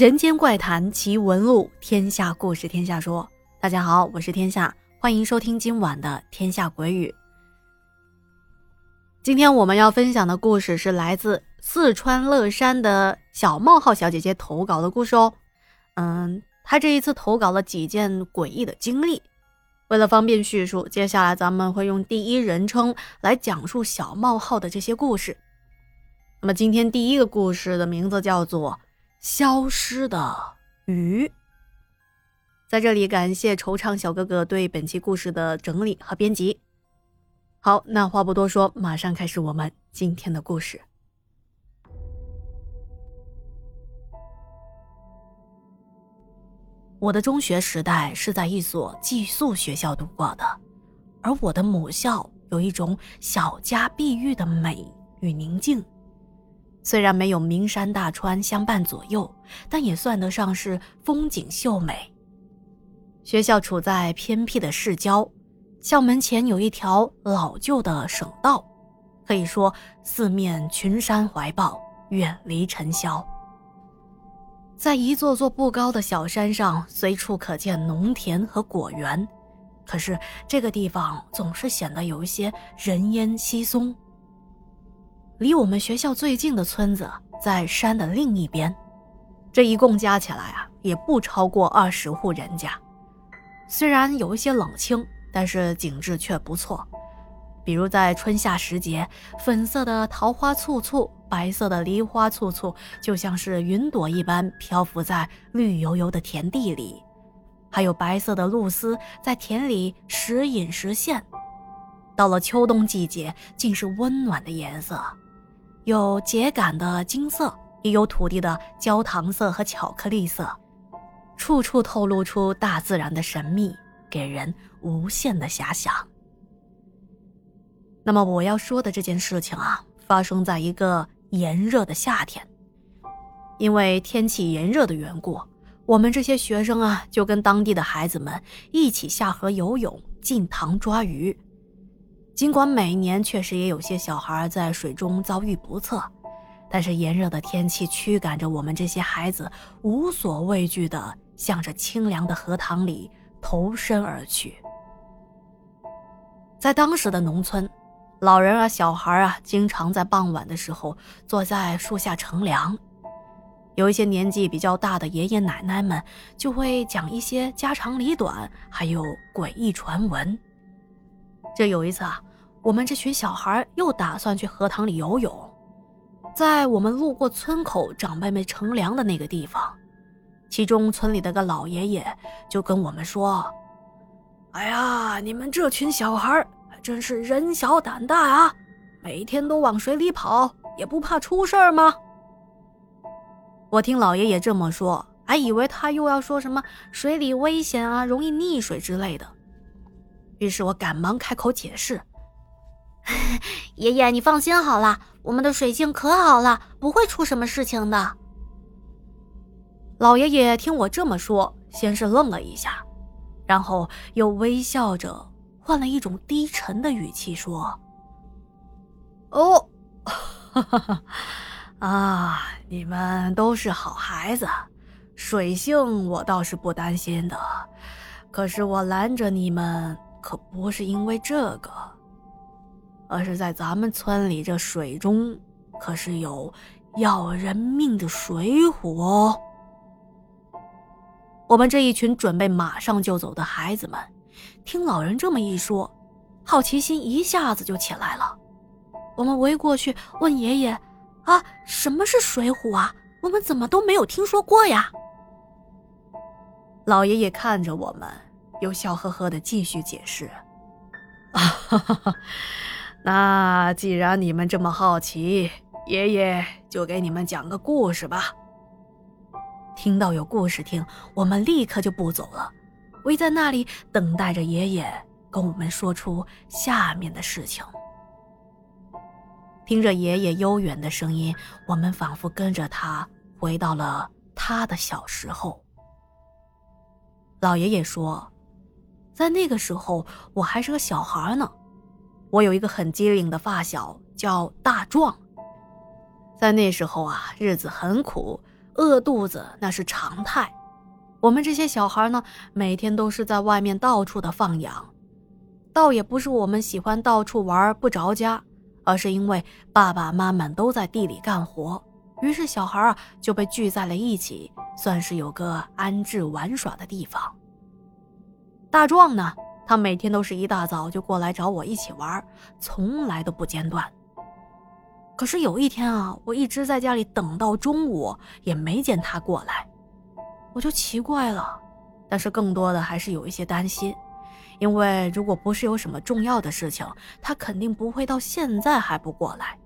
人间怪谈奇闻录，天下故事天下说。大家好，我是天下，欢迎收听今晚的《天下鬼语》。今天我们要分享的故事是来自四川乐山的小冒号小姐姐投稿的故事哦。嗯，她这一次投稿了几件诡异的经历。为了方便叙述，接下来咱们会用第一人称来讲述小冒号的这些故事。那么今天第一个故事的名字叫做《消失的鱼》。在这里感谢惆怅小哥哥对本期故事的整理和编辑。好，那话不多说，马上开始我们今天的故事。我的中学时代是在一所寄宿学校度过的，而我的母校有一种小家碧玉的美与宁静。虽然没有名山大川相伴左右，但也算得上是风景秀美。学校处在偏僻的市郊。校门前有一条老旧的省道，可以说四面群山怀抱，远离尘嚣。在一座座不高的小山上，随处可见农田和果园，可是这个地方总是显得有一些人烟稀松。离我们学校最近的村子在山的另一边，这一共加起来啊，也不超过二十户人家。虽然有一些冷清。但是景致却不错，比如在春夏时节，粉色的桃花簇簇，白色的梨花簇簇，就像是云朵一般漂浮在绿油油的田地里；还有白色的露丝在田里时隐时现。到了秋冬季节，竟是温暖的颜色，有秸秆的金色，也有土地的焦糖色和巧克力色，处处透露出大自然的神秘。给人无限的遐想。那么我要说的这件事情啊，发生在一个炎热的夏天。因为天气炎热的缘故，我们这些学生啊，就跟当地的孩子们一起下河游泳、进塘抓鱼。尽管每年确实也有些小孩在水中遭遇不测，但是炎热的天气驱赶着我们这些孩子，无所畏惧的向着清凉的荷塘里。投身而去。在当时的农村，老人啊、小孩啊，经常在傍晚的时候坐在树下乘凉。有一些年纪比较大的爷爷奶奶们，就会讲一些家长里短，还有诡异传闻。这有一次啊，我们这群小孩又打算去河塘里游泳，在我们路过村口长辈们乘凉的那个地方。其中村里的个老爷爷就跟我们说：“哎呀，你们这群小孩真是人小胆大啊，每天都往水里跑，也不怕出事儿吗？”我听老爷爷这么说，还以为他又要说什么水里危险啊，容易溺水之类的。于是我赶忙开口解释：“爷爷，你放心好了，我们的水性可好了，不会出什么事情的。”老爷爷听我这么说，先是愣了一下，然后又微笑着换了一种低沉的语气说：“哦，哈哈哈，啊，你们都是好孩子，水性我倒是不担心的。可是我拦着你们可不是因为这个，而是在咱们村里这水中可是有要人命的水虎哦。”我们这一群准备马上就走的孩子们，听老人这么一说，好奇心一下子就起来了。我们围过去问爷爷：“啊，什么是水虎啊？我们怎么都没有听说过呀？”老爷爷看着我们，又笑呵呵的继续解释：“啊，那既然你们这么好奇，爷爷就给你们讲个故事吧。”听到有故事听，我们立刻就不走了，围在那里等待着爷爷跟我们说出下面的事情。听着爷爷悠远的声音，我们仿佛跟着他回到了他的小时候。老爷爷说，在那个时候我还是个小孩呢，我有一个很机灵的发小叫大壮。在那时候啊，日子很苦。饿肚子那是常态。我们这些小孩呢，每天都是在外面到处的放养，倒也不是我们喜欢到处玩不着家，而是因为爸爸妈妈都在地里干活，于是小孩啊就被聚在了一起，算是有个安置玩耍的地方。大壮呢，他每天都是一大早就过来找我一起玩，从来都不间断。可是有一天啊，我一直在家里等到中午，也没见他过来。我就奇怪了，但是更多的还是有一些担心，因为如果不是有什么重要的事情，他肯定不会到现在还不过来。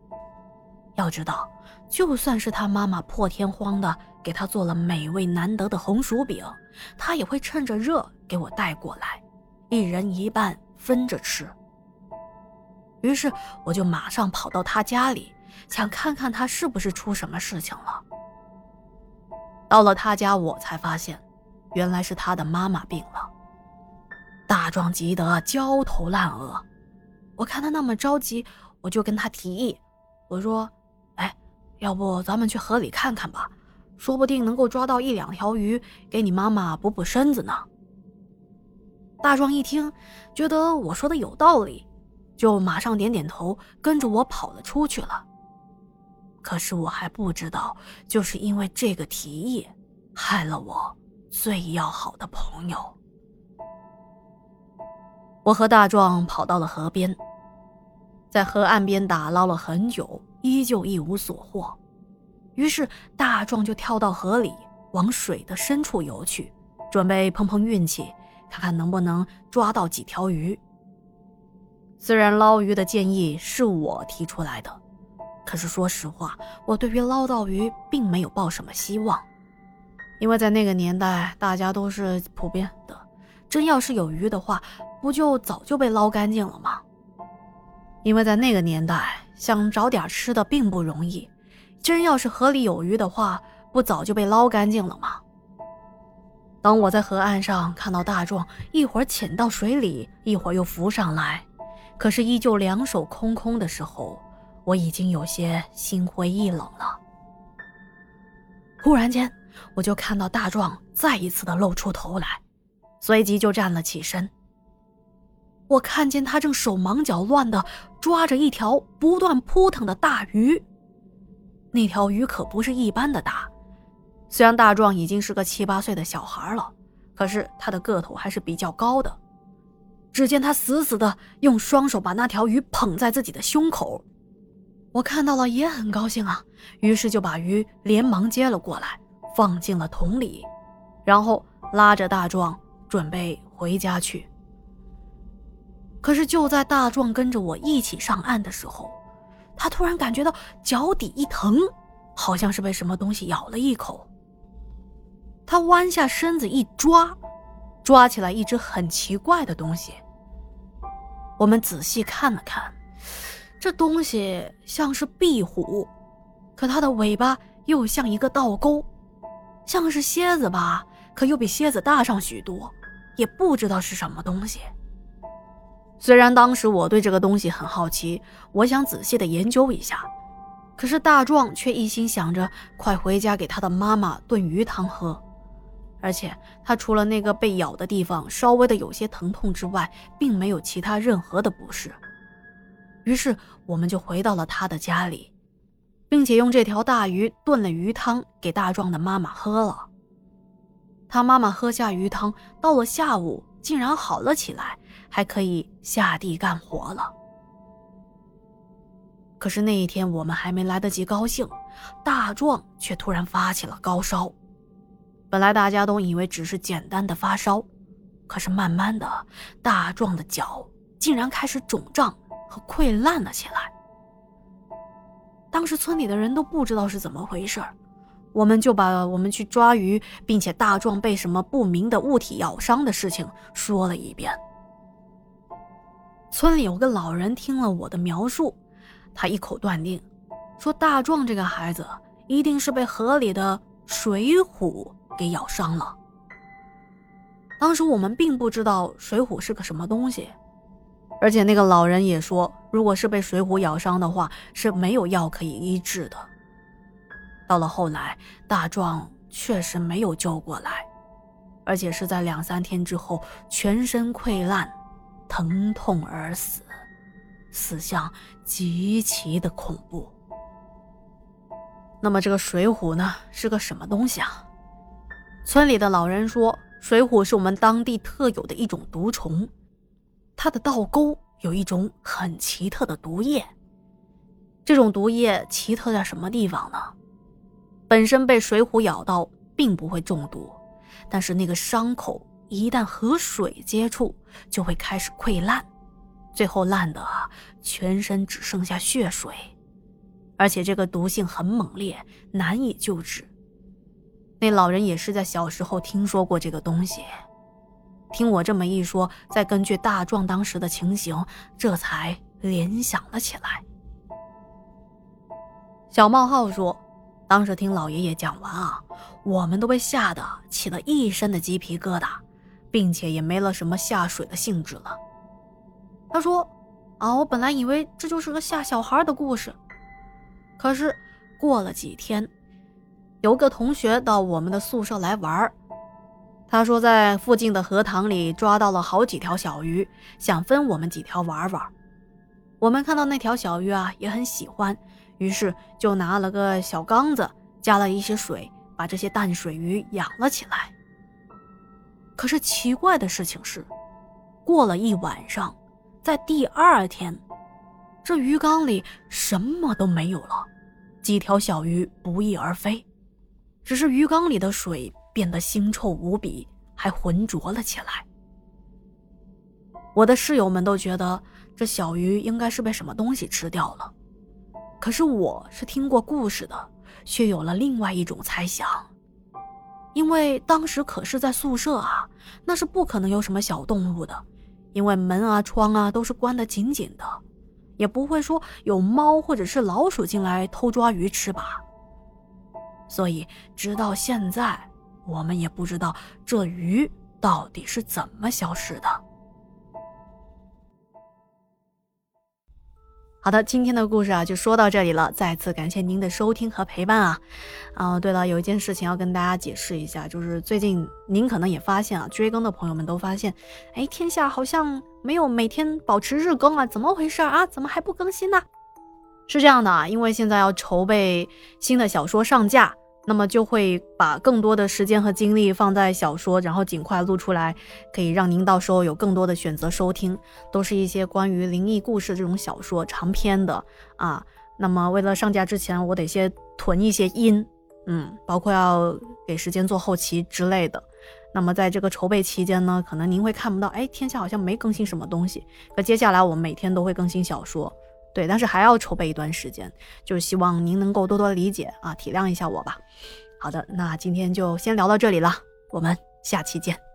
要知道，就算是他妈妈破天荒的给他做了美味难得的红薯饼，他也会趁着热给我带过来，一人一半分着吃。于是我就马上跑到他家里，想看看他是不是出什么事情了。到了他家，我才发现，原来是他的妈妈病了。大壮急得焦头烂额，我看他那么着急，我就跟他提议，我说：“哎，要不咱们去河里看看吧，说不定能够抓到一两条鱼，给你妈妈补补身子呢。”大壮一听，觉得我说的有道理，就马上点点头，跟着我跑了出去了。可是我还不知道，就是因为这个提议，害了我最要好的朋友。我和大壮跑到了河边，在河岸边打捞了很久，依旧一无所获。于是大壮就跳到河里，往水的深处游去，准备碰碰运气，看看能不能抓到几条鱼。虽然捞鱼的建议是我提出来的。可是说实话，我对于捞到鱼并没有抱什么希望，因为在那个年代，大家都是普遍的，真要是有鱼的话，不就早就被捞干净了吗？因为在那个年代，想找点吃的并不容易，真要是河里有鱼的话，不早就被捞干净了吗？当我在河岸上看到大壮一会儿潜到水里，一会儿又浮上来，可是依旧两手空空的时候。我已经有些心灰意冷了。忽然间，我就看到大壮再一次的露出头来，随即就站了起身。我看见他正手忙脚乱的抓着一条不断扑腾的大鱼。那条鱼可不是一般的大，虽然大壮已经是个七八岁的小孩了，可是他的个头还是比较高的。只见他死死的用双手把那条鱼捧在自己的胸口。我看到了也很高兴啊，于是就把鱼连忙接了过来，放进了桶里，然后拉着大壮准备回家去。可是就在大壮跟着我一起上岸的时候，他突然感觉到脚底一疼，好像是被什么东西咬了一口。他弯下身子一抓，抓起来一只很奇怪的东西。我们仔细看了看。这东西像是壁虎，可它的尾巴又像一个倒钩，像是蝎子吧，可又比蝎子大上许多，也不知道是什么东西。虽然当时我对这个东西很好奇，我想仔细的研究一下，可是大壮却一心想着快回家给他的妈妈炖鱼汤喝，而且他除了那个被咬的地方稍微的有些疼痛之外，并没有其他任何的不适。于是我们就回到了他的家里，并且用这条大鱼炖了鱼汤给大壮的妈妈喝了。他妈妈喝下鱼汤，到了下午竟然好了起来，还可以下地干活了。可是那一天我们还没来得及高兴，大壮却突然发起了高烧。本来大家都以为只是简单的发烧，可是慢慢的，大壮的脚竟然开始肿胀和。溃烂了起来。当时村里的人都不知道是怎么回事我们就把我们去抓鱼，并且大壮被什么不明的物体咬伤的事情说了一遍。村里有个老人听了我的描述，他一口断定，说大壮这个孩子一定是被河里的水虎给咬伤了。当时我们并不知道水虎是个什么东西。而且那个老人也说，如果是被水虎咬伤的话，是没有药可以医治的。到了后来，大壮确实没有救过来，而且是在两三天之后全身溃烂，疼痛而死，死相极其的恐怖。那么这个水虎呢，是个什么东西啊？村里的老人说，水虎是我们当地特有的一种毒虫，它的倒钩有一种很奇特的毒液。这种毒液奇特在什么地方呢？本身被水虎咬到并不会中毒，但是那个伤口一旦和水接触，就会开始溃烂，最后烂的全身只剩下血水。而且这个毒性很猛烈，难以救治。那老人也是在小时候听说过这个东西，听我这么一说，再根据大壮当时的情形，这才联想了起来。小冒号说：“当时听老爷爷讲完啊，我们都被吓得起了一身的鸡皮疙瘩，并且也没了什么下水的兴致了。”他说：“啊，我本来以为这就是个吓小孩的故事。”可是，过了几天，有个同学到我们的宿舍来玩儿他说在附近的荷塘里抓到了好几条小鱼，想分我们几条玩玩。我们看到那条小鱼啊，也很喜欢，于是就拿了个小缸子，加了一些水，把这些淡水鱼养了起来。可是奇怪的事情是，过了一晚上，在第二天。这鱼缸里什么都没有了，几条小鱼不翼而飞，只是鱼缸里的水变得腥臭无比，还浑浊了起来。我的室友们都觉得这小鱼应该是被什么东西吃掉了，可是我是听过故事的，却有了另外一种猜想，因为当时可是在宿舍啊，那是不可能有什么小动物的，因为门啊窗啊都是关得紧紧的。也不会说有猫或者是老鼠进来偷抓鱼吃吧。所以直到现在，我们也不知道这鱼到底是怎么消失的。好的，今天的故事啊就说到这里了。再次感谢您的收听和陪伴啊！啊，对了，有一件事情要跟大家解释一下，就是最近您可能也发现啊，追更的朋友们都发现，哎，天下好像没有每天保持日更啊，怎么回事啊？怎么还不更新呢？是这样的啊，因为现在要筹备新的小说上架。那么就会把更多的时间和精力放在小说，然后尽快录出来，可以让您到时候有更多的选择收听，都是一些关于灵异故事这种小说长篇的啊。那么为了上架之前，我得先囤一些音，嗯，包括要给时间做后期之类的。那么在这个筹备期间呢，可能您会看不到，哎，天下好像没更新什么东西。那接下来我们每天都会更新小说。对，但是还要筹备一段时间，就是希望您能够多多理解啊，体谅一下我吧。好的，那今天就先聊到这里了，我们下期见。